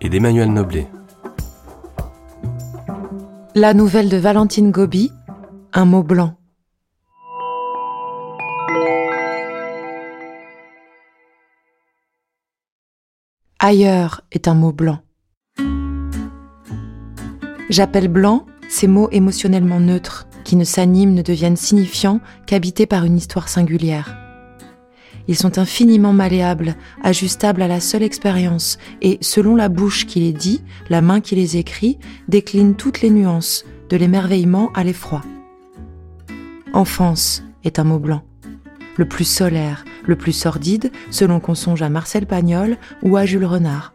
et d'Emmanuel Noblet. La nouvelle de Valentine Gobi, un mot blanc. Ailleurs est un mot blanc. J'appelle blanc ces mots émotionnellement neutres, qui ne s'animent, ne deviennent signifiants qu'habités par une histoire singulière. Ils sont infiniment malléables, ajustables à la seule expérience, et selon la bouche qui les dit, la main qui les écrit, déclinent toutes les nuances, de l'émerveillement à l'effroi. Enfance est un mot blanc, le plus solaire, le plus sordide, selon qu'on songe à Marcel Pagnol ou à Jules Renard.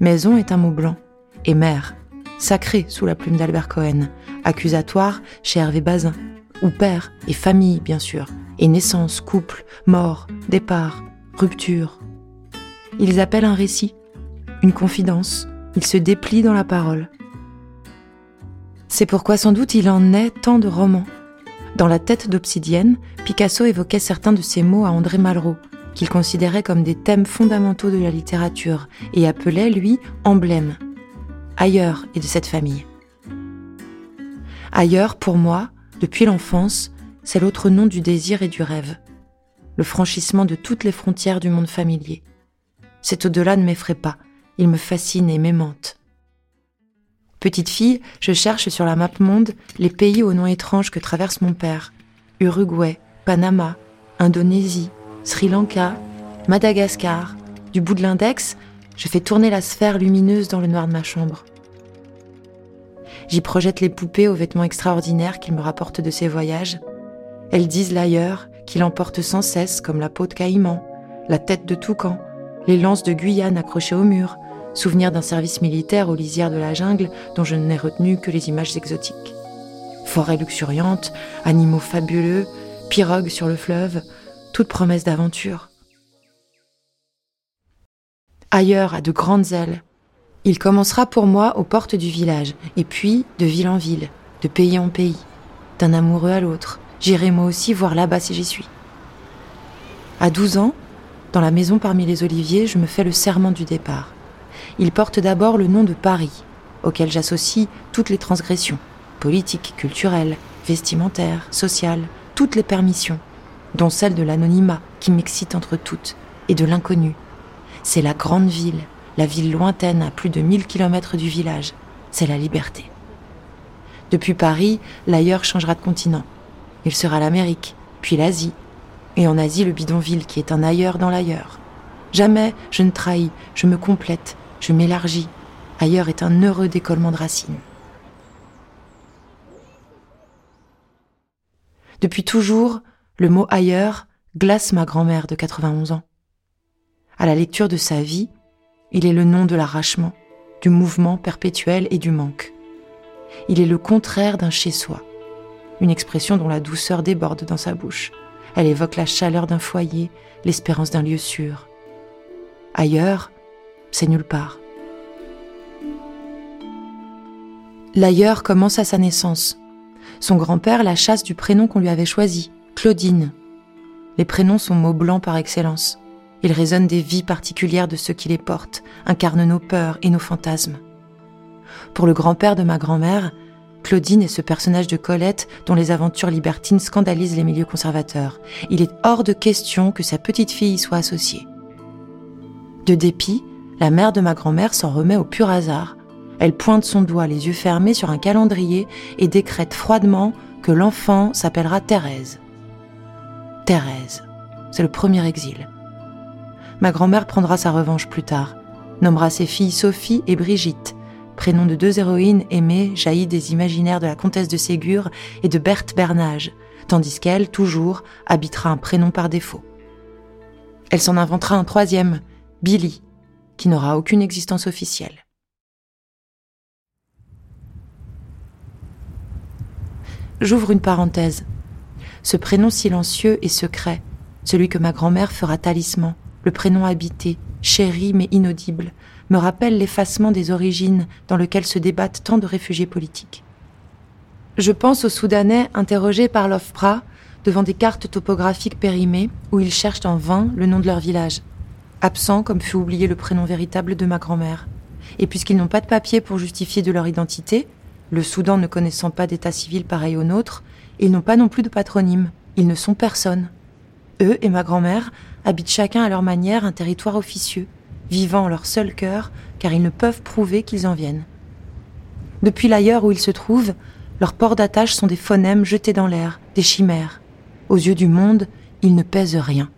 Maison est un mot blanc, et mère, sacré sous la plume d'Albert Cohen, accusatoire chez Hervé Bazin, ou père et famille, bien sûr, et naissance, couple, mort, départ, rupture. Ils appellent un récit, une confidence, ils se déplient dans la parole. C'est pourquoi sans doute il en est tant de romans. Dans La tête d'obsidienne, Picasso évoquait certains de ces mots à André Malraux, qu'il considérait comme des thèmes fondamentaux de la littérature, et appelait, lui, emblème. Ailleurs et de cette famille. Ailleurs, pour moi, depuis l'enfance, c'est l'autre nom du désir et du rêve, le franchissement de toutes les frontières du monde familier. Cet au-delà ne m'effraie pas, il me fascine et m'aimante. Petite fille, je cherche sur la map monde les pays aux noms étranges que traverse mon père. Uruguay, Panama, Indonésie, Sri Lanka, Madagascar. Du bout de l'index, je fais tourner la sphère lumineuse dans le noir de ma chambre. J'y projette les poupées aux vêtements extraordinaires qu'il me rapporte de ses voyages. Elles disent l'ailleurs qu'il emporte sans cesse comme la peau de caïman, la tête de toucan, les lances de Guyane accrochées au mur, souvenir d'un service militaire aux lisières de la jungle dont je n'ai retenu que les images exotiques. Forêts luxuriantes, animaux fabuleux, pirogues sur le fleuve, toute promesse d'aventure. Ailleurs, à de grandes ailes, il commencera pour moi aux portes du village, et puis de ville en ville, de pays en pays, d'un amoureux à l'autre. J'irai moi aussi voir là-bas si j'y suis. À 12 ans, dans la maison parmi les oliviers, je me fais le serment du départ. Il porte d'abord le nom de Paris, auquel j'associe toutes les transgressions, politiques, culturelles, vestimentaires, sociales, toutes les permissions, dont celle de l'anonymat qui m'excite entre toutes, et de l'inconnu. C'est la grande ville, la ville lointaine à plus de 1000 kilomètres du village. C'est la liberté. Depuis Paris, l'ailleurs changera de continent. Il sera l'Amérique, puis l'Asie, et en Asie le bidonville qui est un ailleurs dans l'ailleurs. Jamais je ne trahis, je me complète, je m'élargis. Ailleurs est un heureux décollement de racines. Depuis toujours, le mot ailleurs glace ma grand-mère de 91 ans. À la lecture de sa vie, il est le nom de l'arrachement, du mouvement perpétuel et du manque. Il est le contraire d'un chez-soi, une expression dont la douceur déborde dans sa bouche. Elle évoque la chaleur d'un foyer, l'espérance d'un lieu sûr. Ailleurs, c'est nulle part. L'ailleurs commence à sa naissance. Son grand-père la chasse du prénom qu'on lui avait choisi, Claudine. Les prénoms sont mots blancs par excellence. Ils résonnent des vies particulières de ceux qui les portent, incarnent nos peurs et nos fantasmes. Pour le grand-père de ma grand-mère, Claudine est ce personnage de Colette dont les aventures libertines scandalisent les milieux conservateurs. Il est hors de question que sa petite fille y soit associée. De dépit, la mère de ma grand-mère s'en remet au pur hasard. Elle pointe son doigt les yeux fermés sur un calendrier et décrète froidement que l'enfant s'appellera Thérèse. Thérèse, c'est le premier exil. Ma grand-mère prendra sa revanche plus tard, nommera ses filles Sophie et Brigitte, prénoms de deux héroïnes aimées jaillies des imaginaires de la comtesse de Ségur et de Berthe Bernage, tandis qu'elle, toujours, habitera un prénom par défaut. Elle s'en inventera un troisième, Billy, qui n'aura aucune existence officielle. J'ouvre une parenthèse. Ce prénom silencieux et secret, celui que ma grand-mère fera talisman, le prénom habité, chéri mais inaudible, me rappelle l'effacement des origines dans lequel se débattent tant de réfugiés politiques. Je pense aux Soudanais interrogés par l'OFPRA devant des cartes topographiques périmées où ils cherchent en vain le nom de leur village. Absent comme fut oublié le prénom véritable de ma grand-mère. Et puisqu'ils n'ont pas de papier pour justifier de leur identité, le Soudan ne connaissant pas d'état civil pareil au nôtre, ils n'ont pas non plus de patronyme. Ils ne sont personne. Eux et ma grand-mère habitent chacun à leur manière un territoire officieux, vivant leur seul cœur, car ils ne peuvent prouver qu'ils en viennent. Depuis l'ailleurs où ils se trouvent, leurs ports d'attache sont des phonèmes jetés dans l'air, des chimères. Aux yeux du monde, ils ne pèsent rien.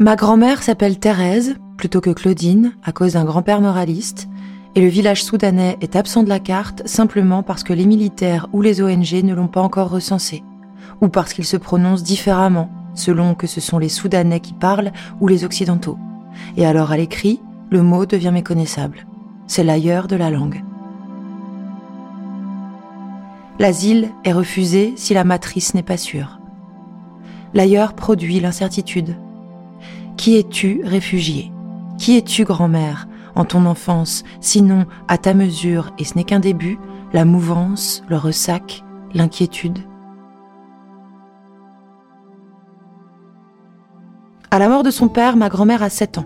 Ma grand-mère s'appelle Thérèse, plutôt que Claudine, à cause d'un grand-père moraliste, et le village soudanais est absent de la carte simplement parce que les militaires ou les ONG ne l'ont pas encore recensé, ou parce qu'il se prononce différemment, selon que ce sont les Soudanais qui parlent ou les Occidentaux. Et alors à l'écrit, le mot devient méconnaissable c'est l'ailleurs de la langue. L'asile est refusé si la matrice n'est pas sûre. L'ailleurs produit l'incertitude. Qui es-tu, réfugié? Qui es-tu, grand-mère, en ton enfance, sinon à ta mesure, et ce n'est qu'un début, la mouvance, le ressac, l'inquiétude À la mort de son père, ma grand-mère a 7 ans.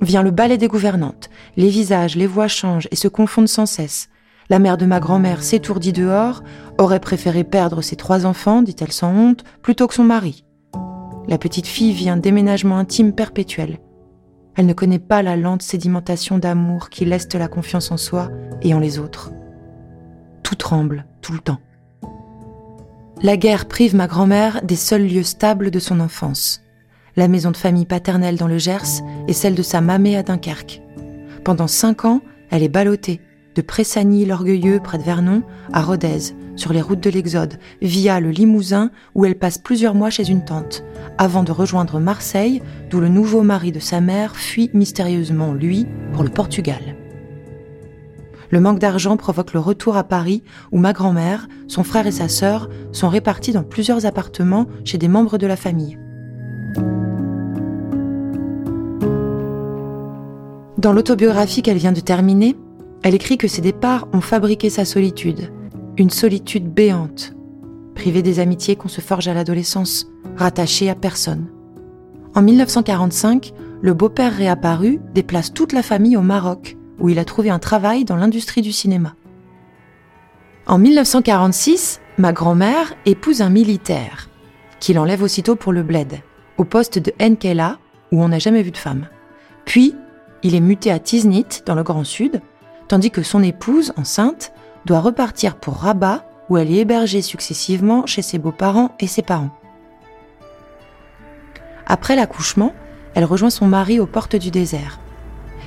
Vient le balai des gouvernantes. Les visages, les voix changent et se confondent sans cesse. La mère de ma grand-mère s'étourdit dehors, aurait préféré perdre ses trois enfants, dit-elle sans honte, plutôt que son mari. La petite fille vit un déménagement intime perpétuel. Elle ne connaît pas la lente sédimentation d'amour qui leste la confiance en soi et en les autres. Tout tremble, tout le temps. La guerre prive ma grand-mère des seuls lieux stables de son enfance la maison de famille paternelle dans le Gers et celle de sa mamée à Dunkerque. Pendant cinq ans, elle est ballottée, de Pressagny l'Orgueilleux près de Vernon à Rodez, sur les routes de l'Exode, via le Limousin où elle passe plusieurs mois chez une tante, avant de rejoindre Marseille, d'où le nouveau mari de sa mère fuit mystérieusement, lui, pour le Portugal. Le manque d'argent provoque le retour à Paris où ma grand-mère, son frère et sa sœur sont répartis dans plusieurs appartements chez des membres de la famille. Dans l'autobiographie qu'elle vient de terminer, elle écrit que ses départs ont fabriqué sa solitude, une solitude béante, privée des amitiés qu'on se forge à l'adolescence, rattachée à personne. En 1945, le beau-père réapparu déplace toute la famille au Maroc, où il a trouvé un travail dans l'industrie du cinéma. En 1946, ma grand-mère épouse un militaire, qui l'enlève aussitôt pour le bled, au poste de Nkela, où on n'a jamais vu de femme. Puis, il est muté à Tiznit, dans le Grand Sud, tandis que son épouse, enceinte, doit repartir pour Rabat, où elle est hébergée successivement chez ses beaux-parents et ses parents. Après l'accouchement, elle rejoint son mari aux portes du désert.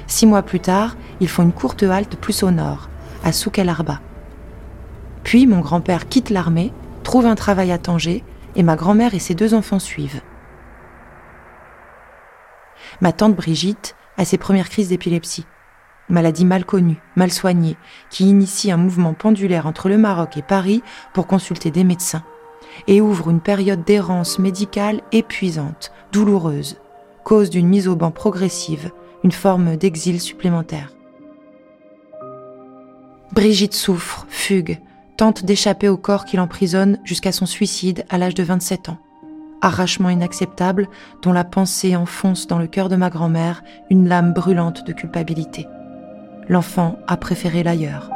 Six mois plus tard, ils font une courte halte plus au nord, à Souk el Arba. Puis mon grand-père quitte l'armée, trouve un travail à Tanger, et ma grand-mère et ses deux enfants suivent. Ma tante Brigitte à ses premières crises d'épilepsie. Maladie mal connue, mal soignée, qui initie un mouvement pendulaire entre le Maroc et Paris pour consulter des médecins, et ouvre une période d'errance médicale épuisante, douloureuse, cause d'une mise au banc progressive, une forme d'exil supplémentaire. Brigitte souffre, fugue, tente d'échapper au corps qui l'emprisonne jusqu'à son suicide à l'âge de 27 ans arrachement inacceptable dont la pensée enfonce dans le cœur de ma grand-mère une lame brûlante de culpabilité. L'enfant a préféré l'ailleurs.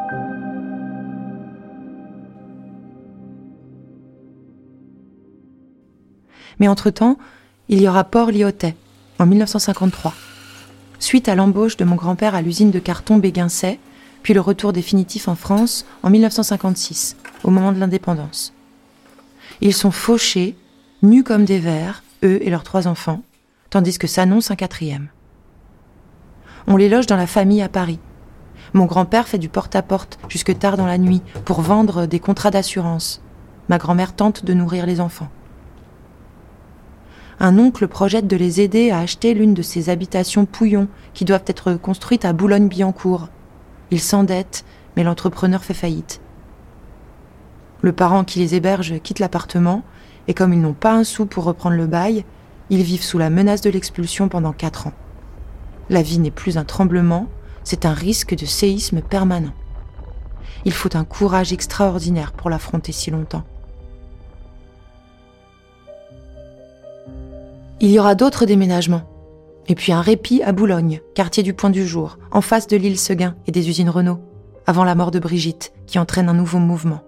Mais entre-temps, il y aura Port-Lyotet, en 1953. Suite à l'embauche de mon grand-père à l'usine de carton Béguincet, puis le retour définitif en France en 1956, au moment de l'indépendance. Ils sont fauchés nus comme des vers, eux et leurs trois enfants, tandis que s'annonce un quatrième. On les loge dans la famille à Paris. Mon grand-père fait du porte-à-porte jusque tard dans la nuit pour vendre des contrats d'assurance. Ma grand-mère tente de nourrir les enfants. un oncle projette de les aider à acheter l'une de ces habitations pouillons qui doivent être construites à Boulogne-Billancourt. Il s'endette, mais l'entrepreneur fait faillite. Le parent qui les héberge quitte l'appartement, et comme ils n'ont pas un sou pour reprendre le bail, ils vivent sous la menace de l'expulsion pendant quatre ans. La vie n'est plus un tremblement, c'est un risque de séisme permanent. Il faut un courage extraordinaire pour l'affronter si longtemps. Il y aura d'autres déménagements. Et puis un répit à Boulogne, quartier du Point du Jour, en face de l'île Seguin et des usines Renault, avant la mort de Brigitte, qui entraîne un nouveau mouvement.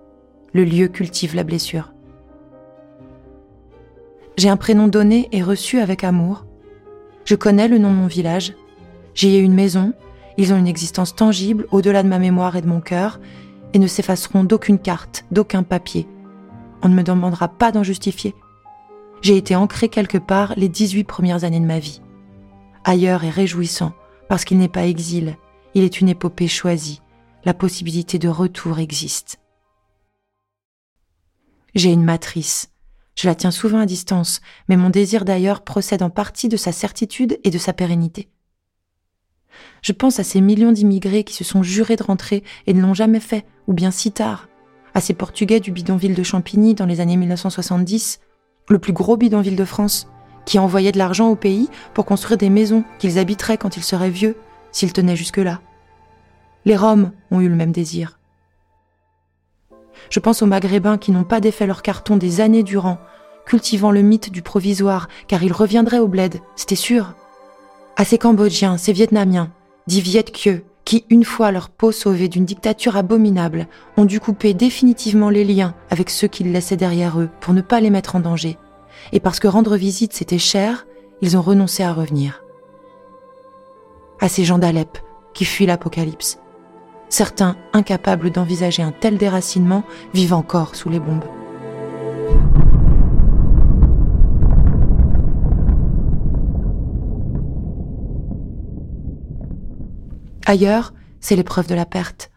Le lieu cultive la blessure. J'ai un prénom donné et reçu avec amour. Je connais le nom de mon village. J'y ai une maison. Ils ont une existence tangible au-delà de ma mémoire et de mon cœur et ne s'effaceront d'aucune carte, d'aucun papier. On ne me demandera pas d'en justifier j'ai été ancré quelque part les 18 premières années de ma vie. Ailleurs est réjouissant, parce qu'il n'est pas exil, il est une épopée choisie, la possibilité de retour existe. J'ai une matrice. Je la tiens souvent à distance, mais mon désir d'ailleurs procède en partie de sa certitude et de sa pérennité. Je pense à ces millions d'immigrés qui se sont jurés de rentrer et ne l'ont jamais fait, ou bien si tard, à ces Portugais du bidonville de Champigny dans les années 1970, le plus gros bidonville de France, qui envoyait de l'argent au pays pour construire des maisons qu'ils habiteraient quand ils seraient vieux, s'ils tenaient jusque-là. Les Roms ont eu le même désir. Je pense aux Maghrébins qui n'ont pas défait leur carton des années durant, cultivant le mythe du provisoire, car ils reviendraient au bled, c'était sûr. À ces Cambodgiens, ces Vietnamiens, dits Viet qui, une fois leur peau sauvée d'une dictature abominable, ont dû couper définitivement les liens avec ceux qu'ils laissaient derrière eux pour ne pas les mettre en danger. Et parce que rendre visite c'était cher, ils ont renoncé à revenir. À ces gens d'Alep qui fuient l'apocalypse. Certains, incapables d'envisager un tel déracinement, vivent encore sous les bombes. Ailleurs, c'est l'épreuve de la perte.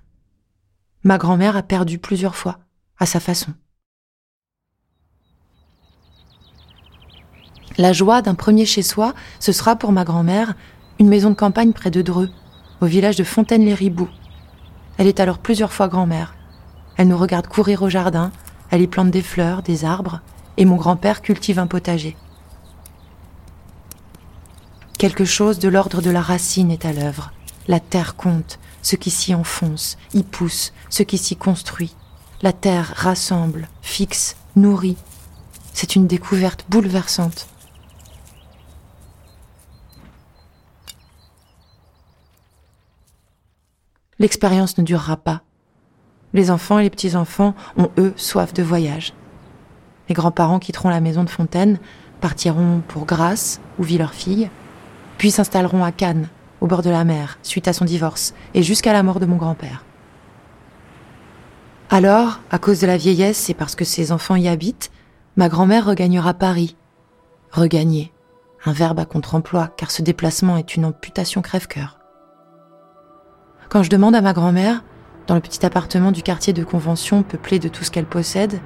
Ma grand-mère a perdu plusieurs fois, à sa façon. La joie d'un premier chez soi, ce sera pour ma grand-mère une maison de campagne près de Dreux, au village de Fontaine-les-Riboux. Elle est alors plusieurs fois grand-mère. Elle nous regarde courir au jardin, elle y plante des fleurs, des arbres, et mon grand-père cultive un potager. Quelque chose de l'ordre de la racine est à l'œuvre. La terre compte, ce qui s'y enfonce, y pousse, ce qui s'y construit. La terre rassemble, fixe, nourrit. C'est une découverte bouleversante. L'expérience ne durera pas. Les enfants et les petits-enfants ont, eux, soif de voyage. Les grands-parents quitteront la maison de Fontaine, partiront pour Grasse, où vit leur fille, puis s'installeront à Cannes, au bord de la mer, suite à son divorce, et jusqu'à la mort de mon grand-père. Alors, à cause de la vieillesse et parce que ses enfants y habitent, ma grand-mère regagnera Paris. Regagner. Un verbe à contre-emploi, car ce déplacement est une amputation crève-cœur. Quand je demande à ma grand-mère, dans le petit appartement du quartier de convention peuplé de tout ce qu'elle possède,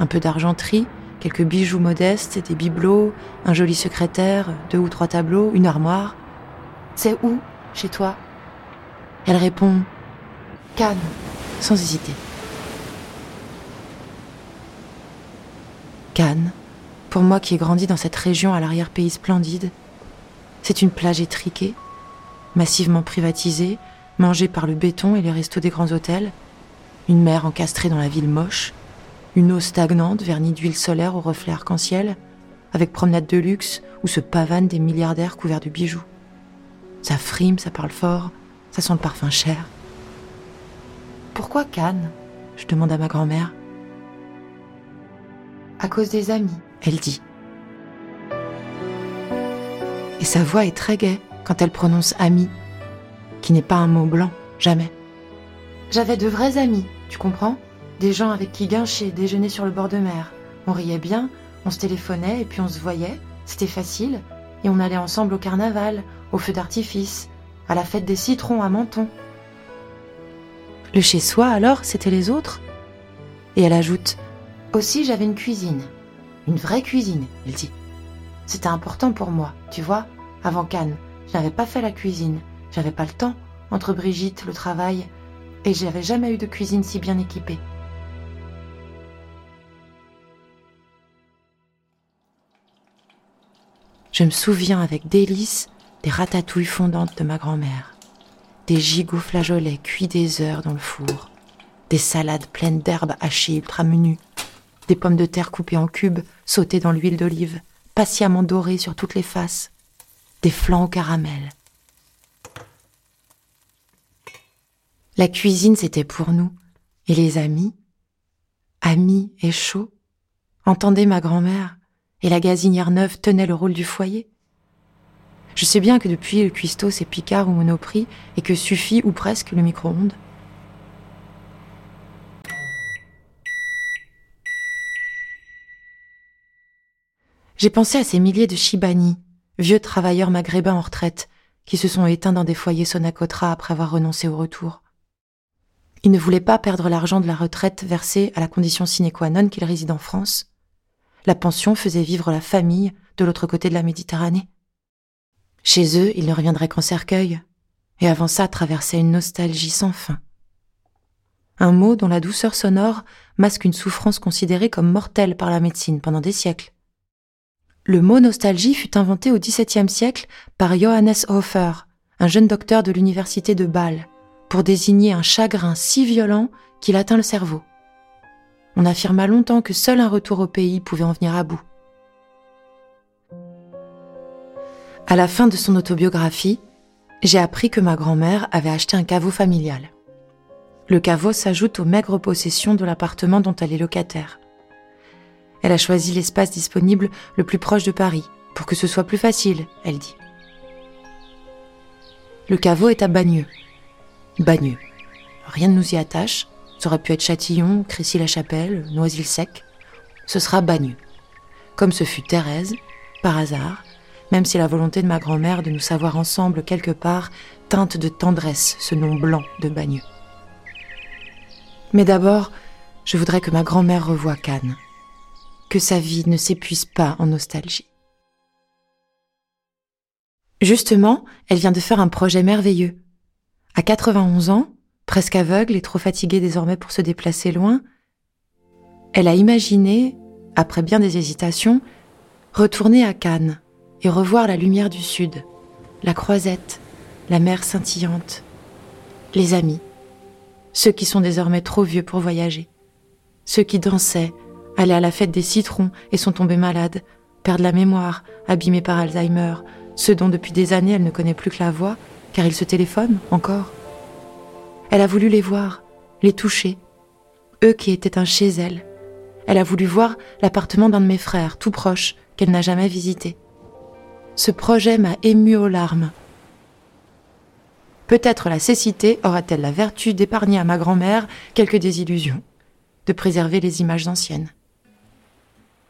un peu d'argenterie, quelques bijoux modestes, des bibelots, un joli secrétaire, deux ou trois tableaux, une armoire, c'est où, chez toi? Elle répond Cannes, sans hésiter. Cannes, pour moi qui ai grandi dans cette région à l'arrière-pays splendide, c'est une plage étriquée, massivement privatisée, mangée par le béton et les restos des grands hôtels, une mer encastrée dans la ville moche, une eau stagnante vernie d'huile solaire au reflet arc-en-ciel, avec promenade de luxe où se pavanent des milliardaires couverts de bijoux. Ça frime, ça parle fort, ça sent le parfum cher. Pourquoi Cannes? Je demande à ma grand-mère. À cause des amis, elle dit. Et sa voix est très gaie quand elle prononce ami, qui n'est pas un mot blanc, jamais. J'avais de vrais amis, tu comprends? Des gens avec qui guincher, déjeuner sur le bord de mer. On riait bien, on se téléphonait et puis on se voyait, c'était facile, et on allait ensemble au carnaval, au feu d'artifice, à la fête des citrons à Menton. Le chez-soi, alors, c'était les autres? Et elle ajoute Aussi, j'avais une cuisine. Une vraie cuisine, elle dit. C'était important pour moi, tu vois. Avant Cannes, je n'avais pas fait la cuisine. J'avais pas le temps, entre Brigitte, le travail, et j'avais jamais eu de cuisine si bien équipée. Je me souviens avec délice des ratatouilles fondantes de ma grand-mère, des gigots flageolets cuits des heures dans le four, des salades pleines d'herbes hachées ultra menues, des pommes de terre coupées en cubes, sautées dans l'huile d'olive, patiemment dorées sur toutes les faces, des flancs au caramel. La cuisine, c'était pour nous. Et les amis? Amis et chauds? Entendez ma grand-mère et la gazinière neuve tenait le rôle du foyer. Je sais bien que depuis le cuistot c'est Picard ou Monoprix et que suffit ou presque le micro-ondes. J'ai pensé à ces milliers de Shibani, vieux travailleurs maghrébins en retraite, qui se sont éteints dans des foyers Sonacotra après avoir renoncé au retour. Ils ne voulaient pas perdre l'argent de la retraite versée à la condition sine qua non qu'ils résident en France, la pension faisait vivre la famille de l'autre côté de la Méditerranée. Chez eux, ils ne reviendraient qu'en cercueil, et avant ça traversait une nostalgie sans fin. Un mot dont la douceur sonore masque une souffrance considérée comme mortelle par la médecine pendant des siècles. Le mot nostalgie fut inventé au XVIIe siècle par Johannes Hofer, un jeune docteur de l'université de Bâle, pour désigner un chagrin si violent qu'il atteint le cerveau. On affirma longtemps que seul un retour au pays pouvait en venir à bout. À la fin de son autobiographie, j'ai appris que ma grand-mère avait acheté un caveau familial. Le caveau s'ajoute aux maigres possessions de l'appartement dont elle est locataire. Elle a choisi l'espace disponible le plus proche de Paris, pour que ce soit plus facile, elle dit. Le caveau est à Bagneux. Bagneux. Rien ne nous y attache, ça aurait pu être Châtillon, Crécy-la-Chapelle, Noisy-le-Sec. Ce sera Bagneux. Comme ce fut Thérèse, par hasard, même si la volonté de ma grand-mère de nous savoir ensemble quelque part teinte de tendresse ce nom blanc de Bagneux. Mais d'abord, je voudrais que ma grand-mère revoie Cannes, que sa vie ne s'épuise pas en nostalgie. Justement, elle vient de faire un projet merveilleux. À 91 ans, presque aveugle et trop fatiguée désormais pour se déplacer loin, elle a imaginé, après bien des hésitations, retourner à Cannes et revoir la lumière du sud, la croisette, la mer scintillante, les amis, ceux qui sont désormais trop vieux pour voyager, ceux qui dansaient, allaient à la fête des citrons et sont tombés malades, perdent la mémoire, abîmés par Alzheimer, ceux dont depuis des années elle ne connaît plus que la voix, car ils se téléphonent encore. Elle a voulu les voir, les toucher, eux qui étaient un chez elle. Elle a voulu voir l'appartement d'un de mes frères, tout proche, qu'elle n'a jamais visité. Ce projet m'a ému aux larmes. Peut-être la cécité aura-t-elle la vertu d'épargner à ma grand-mère quelques désillusions, de préserver les images anciennes.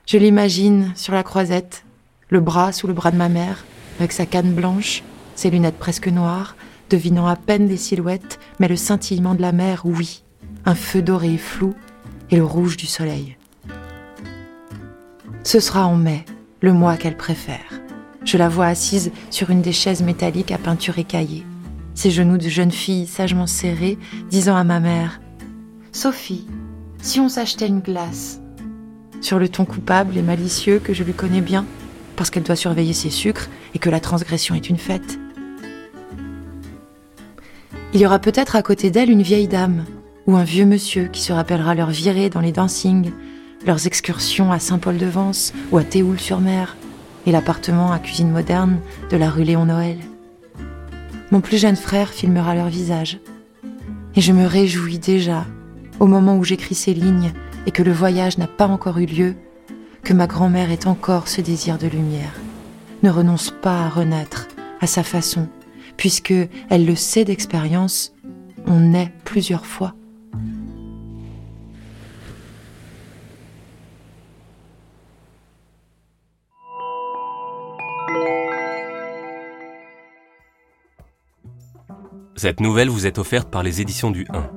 Je l'imagine sur la croisette, le bras sous le bras de ma mère, avec sa canne blanche, ses lunettes presque noires, devinant à peine les silhouettes, mais le scintillement de la mer, oui, un feu doré flou, et le rouge du soleil. Ce sera en mai, le mois qu'elle préfère. Je la vois assise sur une des chaises métalliques à peinture écaillée, ses genoux de jeune fille sagement serrés, disant à ma mère Sophie, si on s'achetait une glace Sur le ton coupable et malicieux que je lui connais bien, parce qu'elle doit surveiller ses sucres et que la transgression est une fête. Il y aura peut-être à côté d'elle une vieille dame ou un vieux monsieur qui se rappellera leur virée dans les dancings, leurs excursions à Saint-Paul-de-Vence ou à Théoul-sur-Mer et l'appartement à cuisine moderne de la rue Léon-Noël. Mon plus jeune frère filmera leur visage. Et je me réjouis déjà, au moment où j'écris ces lignes et que le voyage n'a pas encore eu lieu, que ma grand-mère ait encore ce désir de lumière, ne renonce pas à renaître à sa façon puisque elle le sait d'expérience, on naît plusieurs fois. Cette nouvelle vous est offerte par les éditions du 1.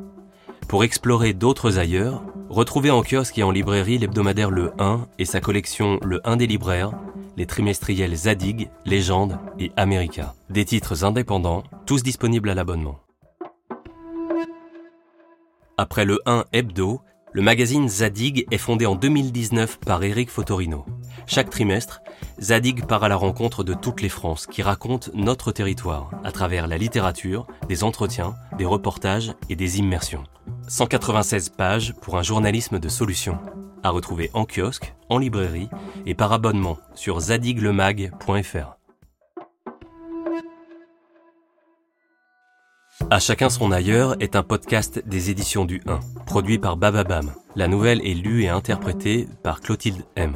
Pour explorer d'autres ailleurs, retrouvez en kiosque et en librairie l'hebdomadaire Le 1 et sa collection Le 1 des libraires, les trimestriels Zadig, Légende et America. Des titres indépendants, tous disponibles à l'abonnement. Après le 1 Hebdo, le magazine Zadig est fondé en 2019 par Eric Fotorino. Chaque trimestre, Zadig part à la rencontre de toutes les Frances qui racontent notre territoire à travers la littérature, des entretiens, des reportages et des immersions. 196 pages pour un journalisme de solution. À retrouver en kiosque, en librairie et par abonnement sur zadiglemag.fr. À chacun son ailleurs est un podcast des éditions du 1, produit par Bababam. La nouvelle est lue et interprétée par Clotilde M.